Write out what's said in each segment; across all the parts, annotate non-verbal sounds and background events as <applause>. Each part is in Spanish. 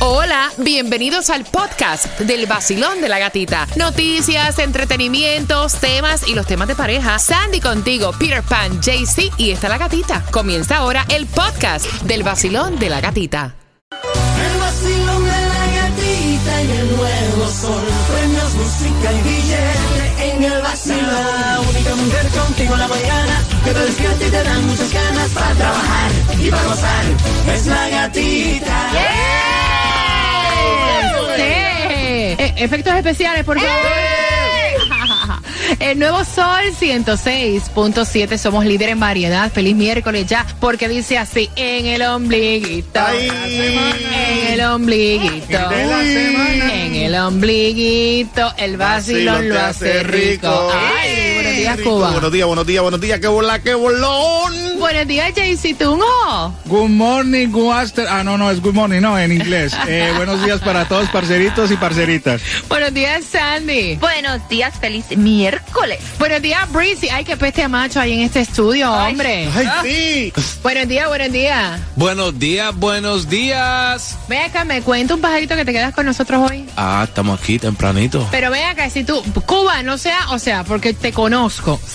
Hola, bienvenidos al podcast del vacilón de la gatita. Noticias, entretenimientos, temas y los temas de pareja. Sandy contigo, Peter Pan, JC y está la gatita. Comienza ahora el podcast del vacilón de la gatita. El vacilón de la gatita y el nuevo sol. Premios, música y billete en el vacilón. La única mujer contigo en la mañana que te despierta y te dan muchas ganas para trabajar y para gozar. Es la gatita. Sí. Eh, efectos especiales, por favor. El nuevo Sol 106.7, somos líder en variedad. Feliz miércoles ya, porque dice así, en el ombliguito. En el ombliguito. En el ombliguito. El vacilón lo hace rico. Ay, días, Cuba. Buenos días, buenos días, buenos días, qué bola, qué bolón. Buenos días, Jaycee Tunjo. Good morning, good after... Ah, no, no, es good morning, no, en inglés. <laughs> Eh, buenos días para todos, parceritos y parceritas. Buenos días, Sandy. Buenos días, feliz miércoles. Buenos días, Breezy. Ay, qué peste a macho ahí en este estudio, hombre. Ay, sí. <laughs> Buenos días, buenos días. Buenos días, buenos días. Ve acá, me cuenta un pajarito que te quedas con nosotros hoy. Ah, estamos aquí tempranito. Pero ve acá, si tú, Cuba, no sea, o sea, porque te conozco.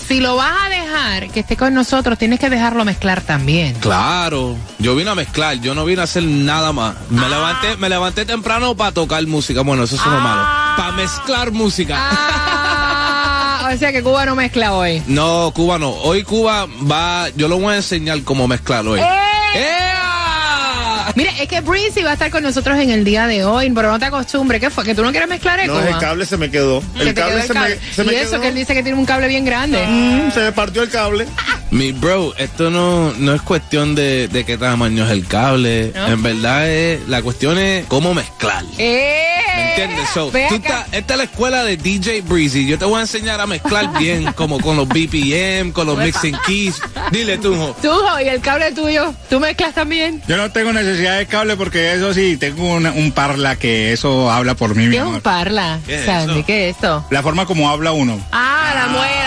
Si lo vas a dejar que esté con nosotros, tienes que dejarlo mezclar también. Claro, yo vine a mezclar, yo no vine a hacer nada más. Me levanté, me levanté temprano para tocar música. Bueno, eso es lo malo. Para mezclar música. Ah, o sea que Cuba no mezcla hoy. No, Cuba no. Hoy Cuba va, yo lo voy a enseñar cómo mezclar hoy. ¡Ea! Mira, es que Breezy va a estar con nosotros en el día de hoy, pero no te acostumbre. ¿Qué fue? ¿Que tú no quieres mezclar el No, el cable se me quedó. Que El quedó cable el se cable. me, se me y quedó. eso que él dice que tiene un cable bien grande. Mm, se me partió el cable. <laughs> Mi bro, esto no, no es cuestión de, de qué tamaño es el cable. ¿No? En verdad es, la cuestión es cómo mezclar. ¡Eh! Esta es la escuela de DJ Breezy. Yo te voy a enseñar a mezclar <laughs> bien, como con los BPM, con los mixing keys. Dile tú, jo. Tujo, ¿y el cable tuyo? ¿Tú mezclas también? Yo no tengo necesidad de cable porque eso sí, tengo una- un parla que eso habla por mí, mi ¿Qué es un amor. parla? ¿Qué es Sandy, eso? ¿qué es esto? La forma como habla uno. Ah, la la muela.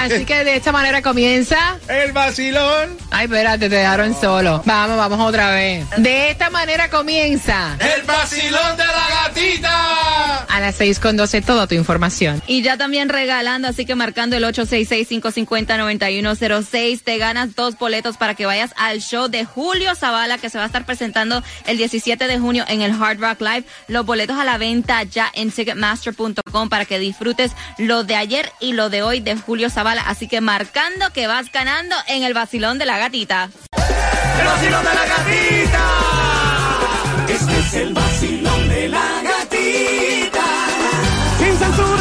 Así que de esta manera comienza. El vacilón. Ay, espérate, te dejaron solo. Vamos, vamos otra vez. De esta manera comienza. ¡El vacilón de la gatita! A las 6 con 12, toda tu información. Y ya también regalando, así que marcando el 866-550-9106, te ganas dos boletos para que vayas al show de Julio Zavala, que se va a estar presentando el 17 de junio en el Hard Rock Live. Los boletos a la venta ya en Ticketmaster.com para que disfrutes lo de ayer y lo de hoy de Julio Zavala. Así que marcando que vas ganando en el vacilón de la gatita. El vacilón de la gatita. Este es el vacilón de la gatita. Sin censura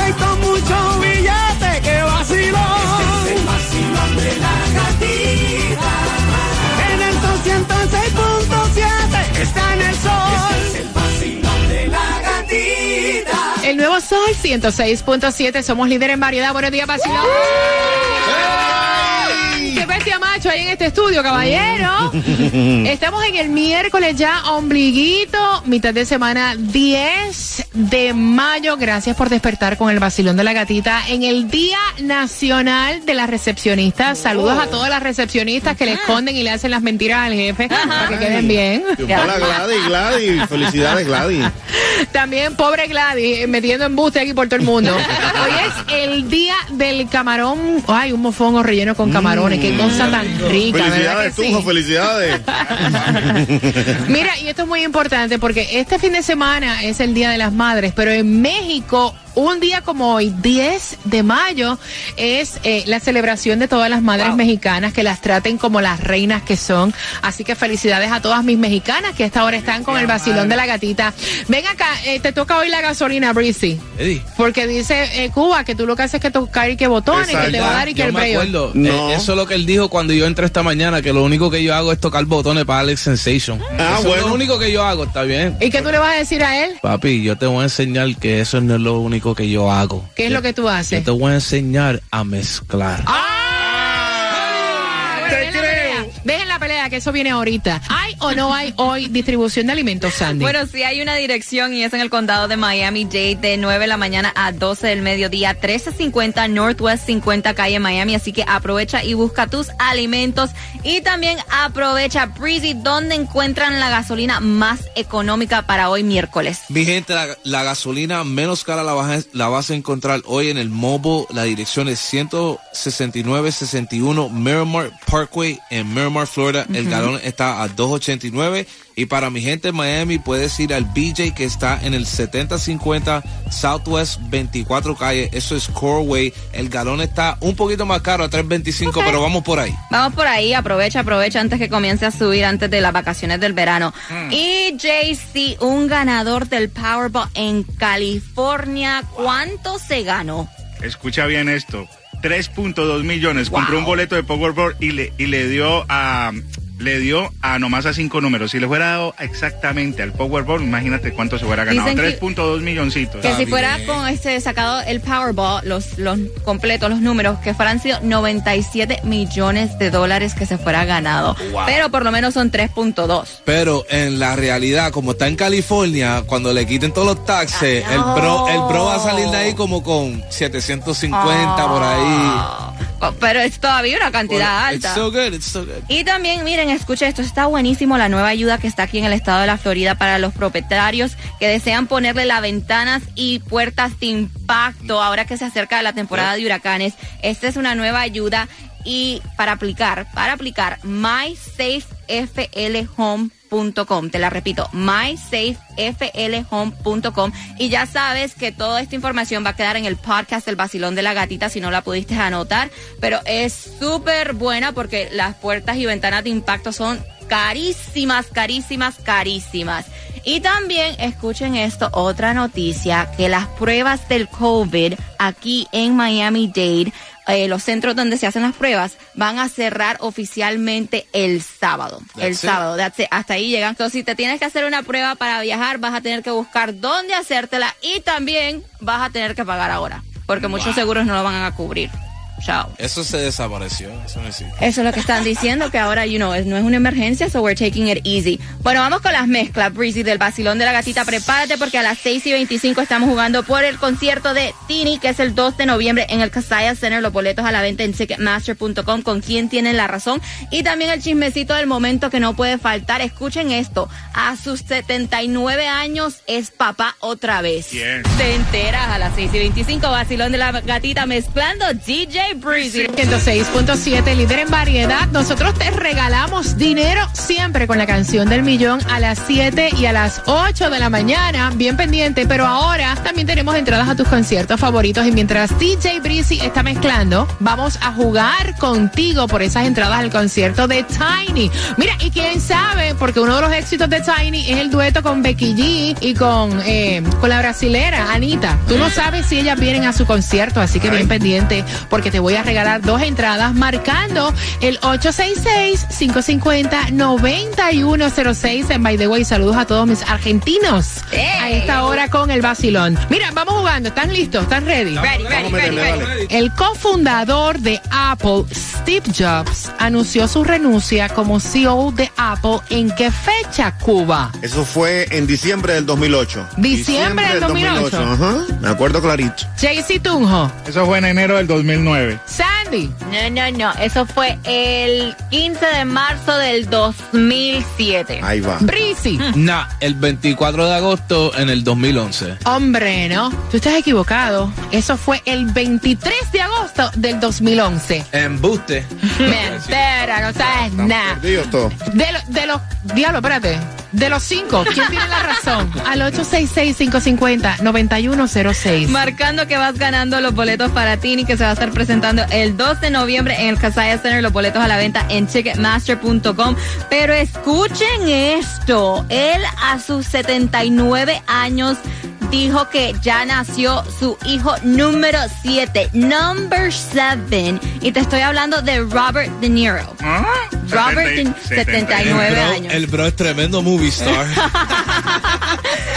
Sol 106.7, somos líder en variedad. Buenos días, vacilón. ¡Qué bestia macho ahí en este estudio, caballero! <laughs> Estamos en el miércoles ya, ombliguito, mitad de semana 10 de mayo. Gracias por despertar con el vacilón de la gatita en el Día Nacional de las Recepcionistas. Saludos a todas las recepcionistas que le esconden y le hacen las mentiras al jefe para que queden bien. Hola Gladys, Gladys. Felicidades, Gladys. También pobre Gladys eh, metiendo embuste aquí por todo el mundo. <laughs> Hoy es el día del camarón. Ay, un mofongo relleno con camarones. Qué cosa tan rica, ¿verdad que Felicidades, sí? Tujo, felicidades. <laughs> Mira, y esto es muy importante porque este fin de semana es el Día de las Madres, pero en México, un día como hoy, 10 de mayo, es eh, la celebración de todas las madres mexicanas, que las traten como las reinas que son. Así que felicidades a todas mis mexicanas que a esta hora están con el vacilón de la gatita. Ven acá, eh, te toca hoy la gasolina, Breezy. Eddie. Porque dice eh, Cuba que tú lo que haces es que tocar y que botones, que te va a dar y que Yo el me acuerdo, No. eh, eso es lo que él dijo cuando yo entré esta mañana, que lo único que yo hago es tocar botones para Alex Sensation. Ah, eso es lo único que yo hago, está bien. ¿Y qué tú le vas a decir a él? Papi, yo te voy a enseñar que eso no es lo único que yo hago. ¿Qué es Yo- lo que tú Yo haces? te voy a enseñar a mezclar. ¡Ah! Que eso viene ahorita. ¿Hay o no hay hoy distribución de alimentos, Sandy? Bueno, sí hay una dirección y es en el condado de Miami-Dade de 9 de la mañana a 12 del mediodía, 1350 Northwest 50 calle Miami. Así que aprovecha y busca tus alimentos. Y también aprovecha Breezy, donde encuentran la gasolina más económica para hoy miércoles. Mi gente, la, la gasolina menos cara la vas, a, la vas a encontrar hoy en el Mobile. La dirección es 16961 Miramar Parkway en Miramar, Florida. El galón está a 2.89. Y para mi gente en Miami, puedes ir al BJ que está en el 7050 Southwest 24 calle. Eso es Coreway. El galón está un poquito más caro, a 3.25, pero vamos por ahí. Vamos por ahí, aprovecha, aprovecha antes que comience a subir antes de las vacaciones del verano. Y JC, un ganador del Powerball en California, ¿cuánto se ganó? Escucha bien esto. 3.2 millones. Compró un boleto de Powerball y le, y le dio a le dio a nomás a cinco números. Si le fuera dado exactamente al Powerball, imagínate cuánto se hubiera ganado. Dicen que- 3.2 milloncitos. Que si fuera con este sacado el Powerball, los, los completos, los números, que fueran sido 97 millones de dólares que se fuera ganado. Pero por lo menos son 3.2. Pero en la realidad, como está en California, cuando le quiten todos los taxes, Ah, el, bro, el bro va a salir de ahí como con 750 por ahí. Ah, Pero es todavía una cantidad It's alta. so good, it's so good. Y también, miren, escucha esto, está buenísimo la nueva ayuda que está aquí en el estado de la Florida para los propietarios que desean ponerle las ventanas y puertas de impacto ahora que se acerca la temporada de huracanes. Esta es una nueva ayuda y para aplicar, para aplicar, mysafeflhome.com. Te la repito, mysafeflhome.com. Y ya sabes que toda esta información va a quedar en el podcast del Basilón de la Gatita si no la pudiste anotar. Pero es súper buena porque las puertas y ventanas de impacto son carísimas, carísimas, carísimas. Y también escuchen esto, otra noticia, que las pruebas del COVID aquí en Miami-Dade, eh, los centros donde se hacen las pruebas, van a cerrar oficialmente el sábado. el it. sábado, hasta ahí llegan. Entonces, si te tienes que hacer una prueba para viajar, vas a tener que buscar dónde hacértela y también vas a tener que pagar ahora, porque muchos seguros no lo van a cubrir. Chao. Eso se desapareció, eso no existe. Eso es lo que están diciendo, que ahora, you know, es- no es una emergencia, so we're taking it easy. Bueno, vamos con las mezclas, Breezy, del Basilón de la Gatita. Prepárate porque a las 6 y 25 estamos jugando por el concierto de Tini, que es el 2 de noviembre en el Casaya Center. Los boletos a la venta en Ticketmaster.com con quien tiene la razón. Y también el chismecito del momento que no puede faltar. Escuchen esto, a sus 79 años es papá otra vez. Bien. Te enteras a las 6 y 25, Basilón de la Gatita mezclando DJ Breezy. 106.7, líder en variedad. Nosotros te regalamos dinero siempre con la canción del millón a las 7 y a las 8 de la mañana. Bien pendiente, pero ahora también tenemos entradas a tus conciertos favoritos. Y mientras DJ Breezy está mezclando, vamos a jugar contigo por esas entradas al concierto de Tiny. Mira, y quién sabe, porque uno de los éxitos de Tiny es el dueto con Becky G y con, eh, con la brasilera, Anita. Tú no sabes si ellas vienen a su concierto, así que bien pendiente, porque te voy a regalar dos entradas marcando el 866-550-9106 en By the Way. Saludos a todos mis argentinos a esta hora con el vacilón. Mira, vamos jugando. ¿Están listos? ¿Están ready? Ready, ready, ready. El cofundador de Apple, Steve Jobs, anunció su renuncia como CEO de Apple. ¿En qué fecha, Cuba? Eso fue en diciembre del 2008. Diciembre del 2008. Ajá, me acuerdo clarito. JC Tunjo, Eso fue en enero del 2009. Sandy, No, no, no. Eso fue el 15 de marzo del 2007. Ahí va. Breezy. <laughs> Nah, el 24 de agosto en el 2011. Hombre, ¿no? Tú estás equivocado. Eso fue el 23 de agosto del 2011. Embuste. <laughs> Mentira, no sabes nada. De, lo- de los. Diablo, espérate. De los cinco, ¿quién tiene la razón? <laughs> Al 866-550-9106. Marcando que vas ganando los boletos para Tini que se va a estar presentando el 2 de noviembre en el Casaya Center. Los boletos a la venta en Ticketmaster.com. Pero escuchen esto. Él a sus 79 años dijo que ya nació su hijo número 7, number 7. Y te estoy hablando de Robert De Niro. ¿Ah? Robert, de- 79 el, bro, años. el bro es tremendo movie star. <laughs>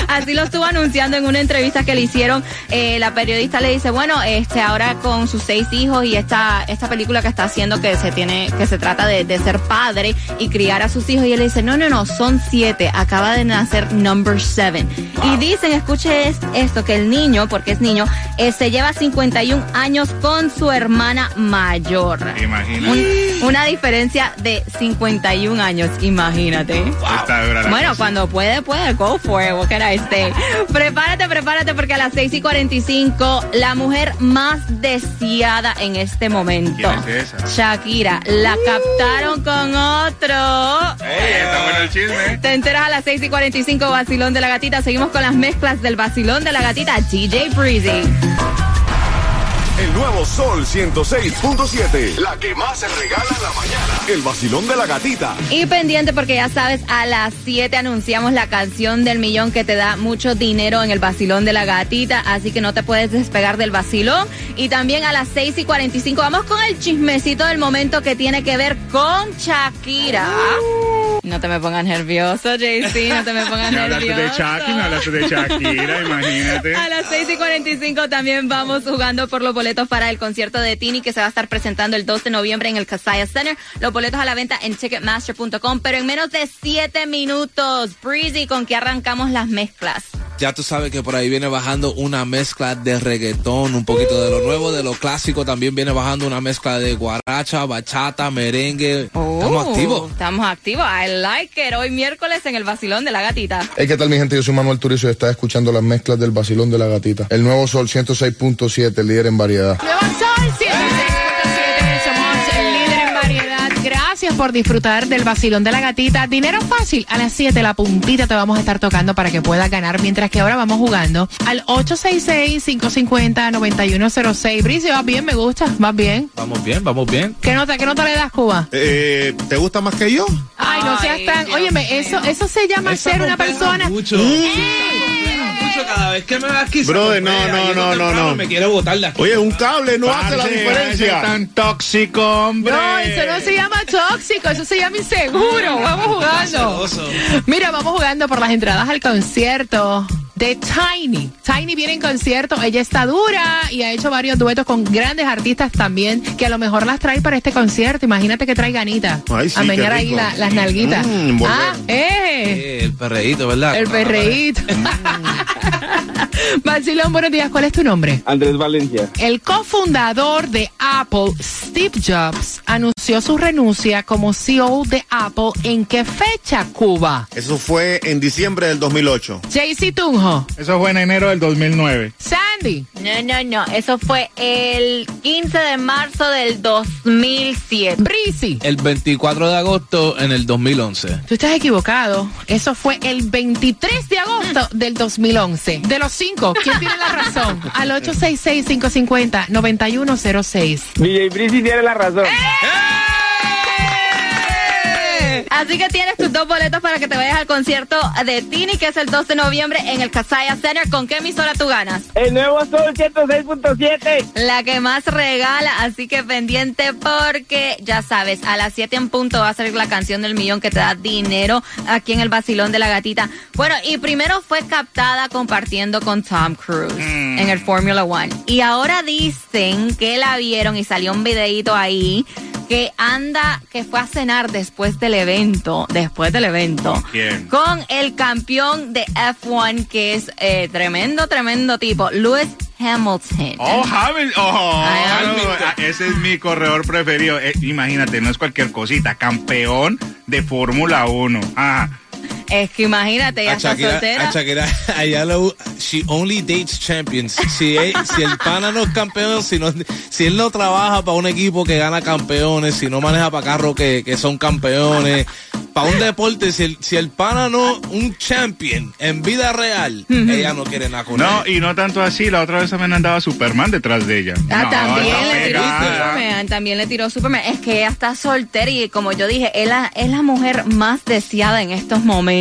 Así lo estuvo anunciando en una entrevista que le hicieron. Eh, la periodista le dice, bueno, este ahora con sus seis hijos y esta, esta película que está haciendo que se tiene, que se trata de, de ser padre y criar a sus hijos. Y él le dice, no, no, no, son siete. Acaba de nacer number seven. Y dicen, escuche es- esto, que el niño, porque es niño, eh, se lleva 51 años con su hermana mayor. Imagínate. Un- una diferencia de 51 años, imagínate. Está dura la Bueno, cosa. cuando puede, puede. Go for it. What can I say? Prepárate, prepárate, porque a las 6 y 45, la mujer más deseada en este momento. ¿Quién es esa? Shakira. La captaron con otro. Ey, está bueno el chisme. Te enteras a las 6 y 45, Vacilón de la Gatita. Seguimos con las mezclas del Vacilón de la Gatita, DJ Breezy. El nuevo Sol 106.7. La que más se regala en la mañana. El vacilón de la gatita. Y pendiente porque ya sabes, a las 7 anunciamos la canción del millón que te da mucho dinero en el vacilón de la gatita, así que no te puedes despegar del vacilón. Y también a las 6 y 45 vamos con el chismecito del momento que tiene que ver con Shakira. No te me pongas nervioso, JC, no te me <laughs> pongas Me hablaste nervioso. de me hablaste de Shakira, <laughs> imagínate. A las 6 y 45 también vamos jugando por los boletos para el concierto de Tini que se va a estar presentando el 2 de noviembre en el Casaya Center. Los boletos a la venta en ticketmaster.com, pero en menos de 7 minutos. Breezy, ¿con qué arrancamos las mezclas? Ya tú sabes que por ahí viene bajando una mezcla de reggaetón, un poquito de lo nuevo, de lo clásico. También viene bajando una mezcla de guaracha, bachata, merengue. Estamos Oh, activos. Estamos activos. I like it. Hoy miércoles en el vacilón de la gatita. Hey, ¿qué tal mi gente? Yo soy Manuel Turizo y está escuchando las mezclas del vacilón de la gatita. El nuevo Sol 106.7, el líder en variedad. Nuevo Sol 106.7, Gracias por disfrutar del vacilón de la gatita. Dinero fácil, a las 7 la puntita te vamos a estar tocando para que puedas ganar, mientras que ahora vamos jugando al 866-550-9106. Bricio, vas bien, me gusta, vas bien. Vamos bien, vamos bien. ¿Qué nota, qué nota le das, Cuba? Eh, ¿Te gusta más que yo? Ay, no seas tan... Óyeme, eso, eso se llama Esa ser una pega persona... Mucho. mucho vez que me va aquí. se Brother, no, no, no, no, no. Me quiere botar aquí. Oye, un cable no hace la diferencia. es tan tóxico, hombre. No, eso no se llama tóxico, eso se llama inseguro. Vamos jugando. Mira, vamos jugando por las entradas al concierto de Tiny. Tiny viene en concierto, ella está dura y ha hecho varios duetos con grandes artistas también, que a lo mejor las trae para este concierto. Imagínate que trae ganita. Ay, sí, a menear qué ahí la- las nalguitas. Mm, ah, eh. Eh, el perreíto, ¿verdad? El perreíto. <laughs> Vacilón, buenos días. ¿Cuál es tu nombre? Andrés Valencia. El cofundador de Apple, Steve Jobs, anunció su renuncia como CEO de Apple. ¿En qué fecha, Cuba? Eso fue en diciembre del 2008. JC Tunjo, Eso fue en enero del 2009. Sandy, No, no, no. Eso fue el 15 de marzo del 2007. Breezy. El 24 de agosto en el 2011. Tú estás equivocado. Eso fue el 23 de agosto del 2011. De los cinco, ¿quién tiene la razón? Al 866-550-9106. DJ Breezy tiene la razón. Así que tienes tus dos boletos para que te vayas al concierto de Tini, que es el 2 de noviembre en el Casaya Center. ¿Con qué emisora tú ganas? El nuevo Sol 106.7. La que más regala, así que pendiente porque ya sabes, a las 7 en punto va a salir la canción del millón que te da dinero aquí en el vacilón de la gatita. Bueno, y primero fue captada compartiendo con Tom Cruise en el Formula One. Y ahora dicen que la vieron y salió un videito ahí que anda, que fue a cenar después del evento, después del evento. ¿Con quién? Con el campeón de F1 que es eh, tremendo, tremendo tipo, Lewis Hamilton. Oh, Hamilton. Oh, Hamilton. ah, ese es mi corredor preferido. Eh, imagínate, no es cualquier cosita. Campeón de Fórmula 1. Ah, Es que imagínate, ya A está soltera. a Shakira, a ella lo, she only dates champions. Si, él- si el pana no es campeón, si, no, si él no trabaja para un equipo que gana campeones, si no maneja para carros que, que son campeones, para un deporte, si el, si el pana no un champion en vida real, ella no quiere nada con no, él. y no tanto así. La otra vez también andaba Superman detrás de ella. Ah, No, también le tiró. Superman, también le tiró Superman. Es que ella está soltera y como yo dije, es la, es la mujer más deseada en estos momentos.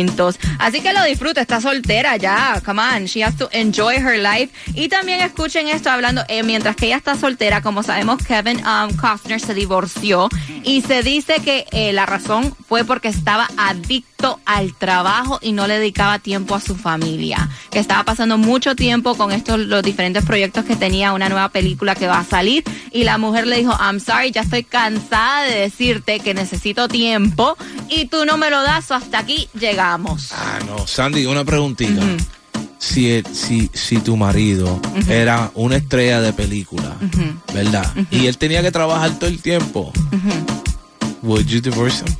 Así que lo disfruta, está soltera ya, come on, she has to enjoy her life. Y también escuchen esto hablando, eh, mientras que ella está soltera, como sabemos, Kevin um, Costner se divorció y se dice que eh, la razón fue porque estaba adicto al trabajo y no le dedicaba tiempo a su familia. Que estaba pasando mucho tiempo con estos, los diferentes proyectos que tenía, una nueva película que va a salir. Y la mujer le dijo, I'm sorry, ya estoy cansada de decirte que necesito tiempo y tú no me lo das, hasta aquí Ah, no. Sandy, una preguntita. Si, el- si, si tu marido era una estrella de película, ¿verdad? Y él tenía que trabajar todo el tiempo, would you divorce him?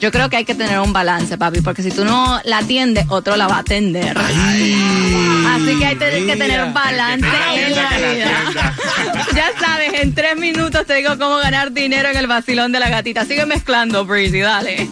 Yo creo que hay que tener un balance, papi, porque si tú no la atiendes, otro la va a atender. Así que hay que tener un balance en la vida. <laughs> ya sabes, en tres minutos te digo cómo ganar dinero en el vacilón de la gatita. Sigue mezclando, Breezy, dale.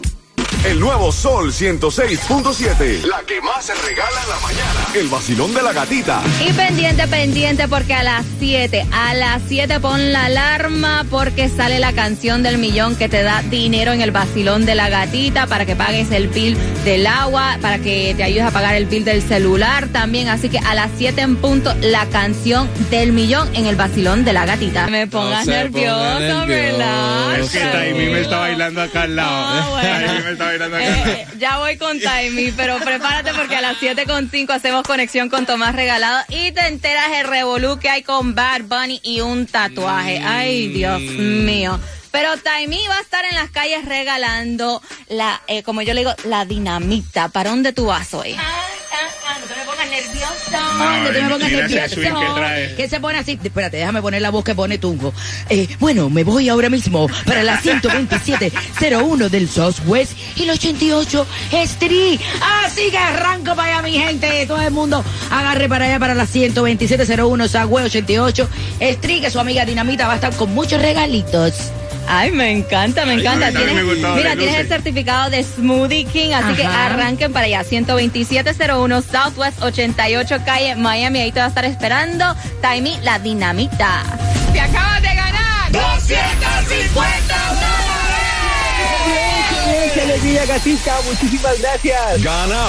El nuevo Sol 106.7. La que más se regala en la mañana. El vacilón de la gatita. Y pendiente, pendiente, porque a las 7, a las 7 pon la alarma porque sale la canción del millón que te da dinero en el vacilón de la gatita para que pagues el bill del agua, para que te ayudes a pagar el bill del celular también. Así que a las 7 en punto, la canción del millón en el vacilón de la gatita. Me pongas se ponga nervioso, nervioso. ¿verdad? Es que Taimi me está bailando acá al lado. Ah, bueno. Bailando acá. Eh, ya voy con Taimi, pero prepárate porque a las 7.5 hacemos conexión con Tomás Regalado y te enteras el revolú que hay con Bad Bunny y un tatuaje. Ay, Dios mío. Pero Taimi va a estar en las calles regalando la, eh, como yo le digo, la dinamita. ¿Para dónde tú vas hoy? Pongas me pongas nervioso. trae. ¿Qué se pone así? Espérate, déjame poner la voz que pone Tungo. Eh, bueno, me voy ahora mismo para la 127.01 del Southwest y el 88 Street. Así que arranco para allá, mi gente. Todo el mundo agarre para allá para la 127.01 Southwest 88 Street, que su amiga Dinamita va a estar con muchos regalitos. Ay, me encanta, me Ay, encanta. Tienes- me mira, tienes el certificado de Smoothie King, así que arranquen para allá. 12701 Southwest 88 Calle Miami. Ahí te va a estar esperando. Taimi, la dinamita. Te acabas de ganar. 250 ¡Qué alegría, gatita! Muchísimas gracias. Gana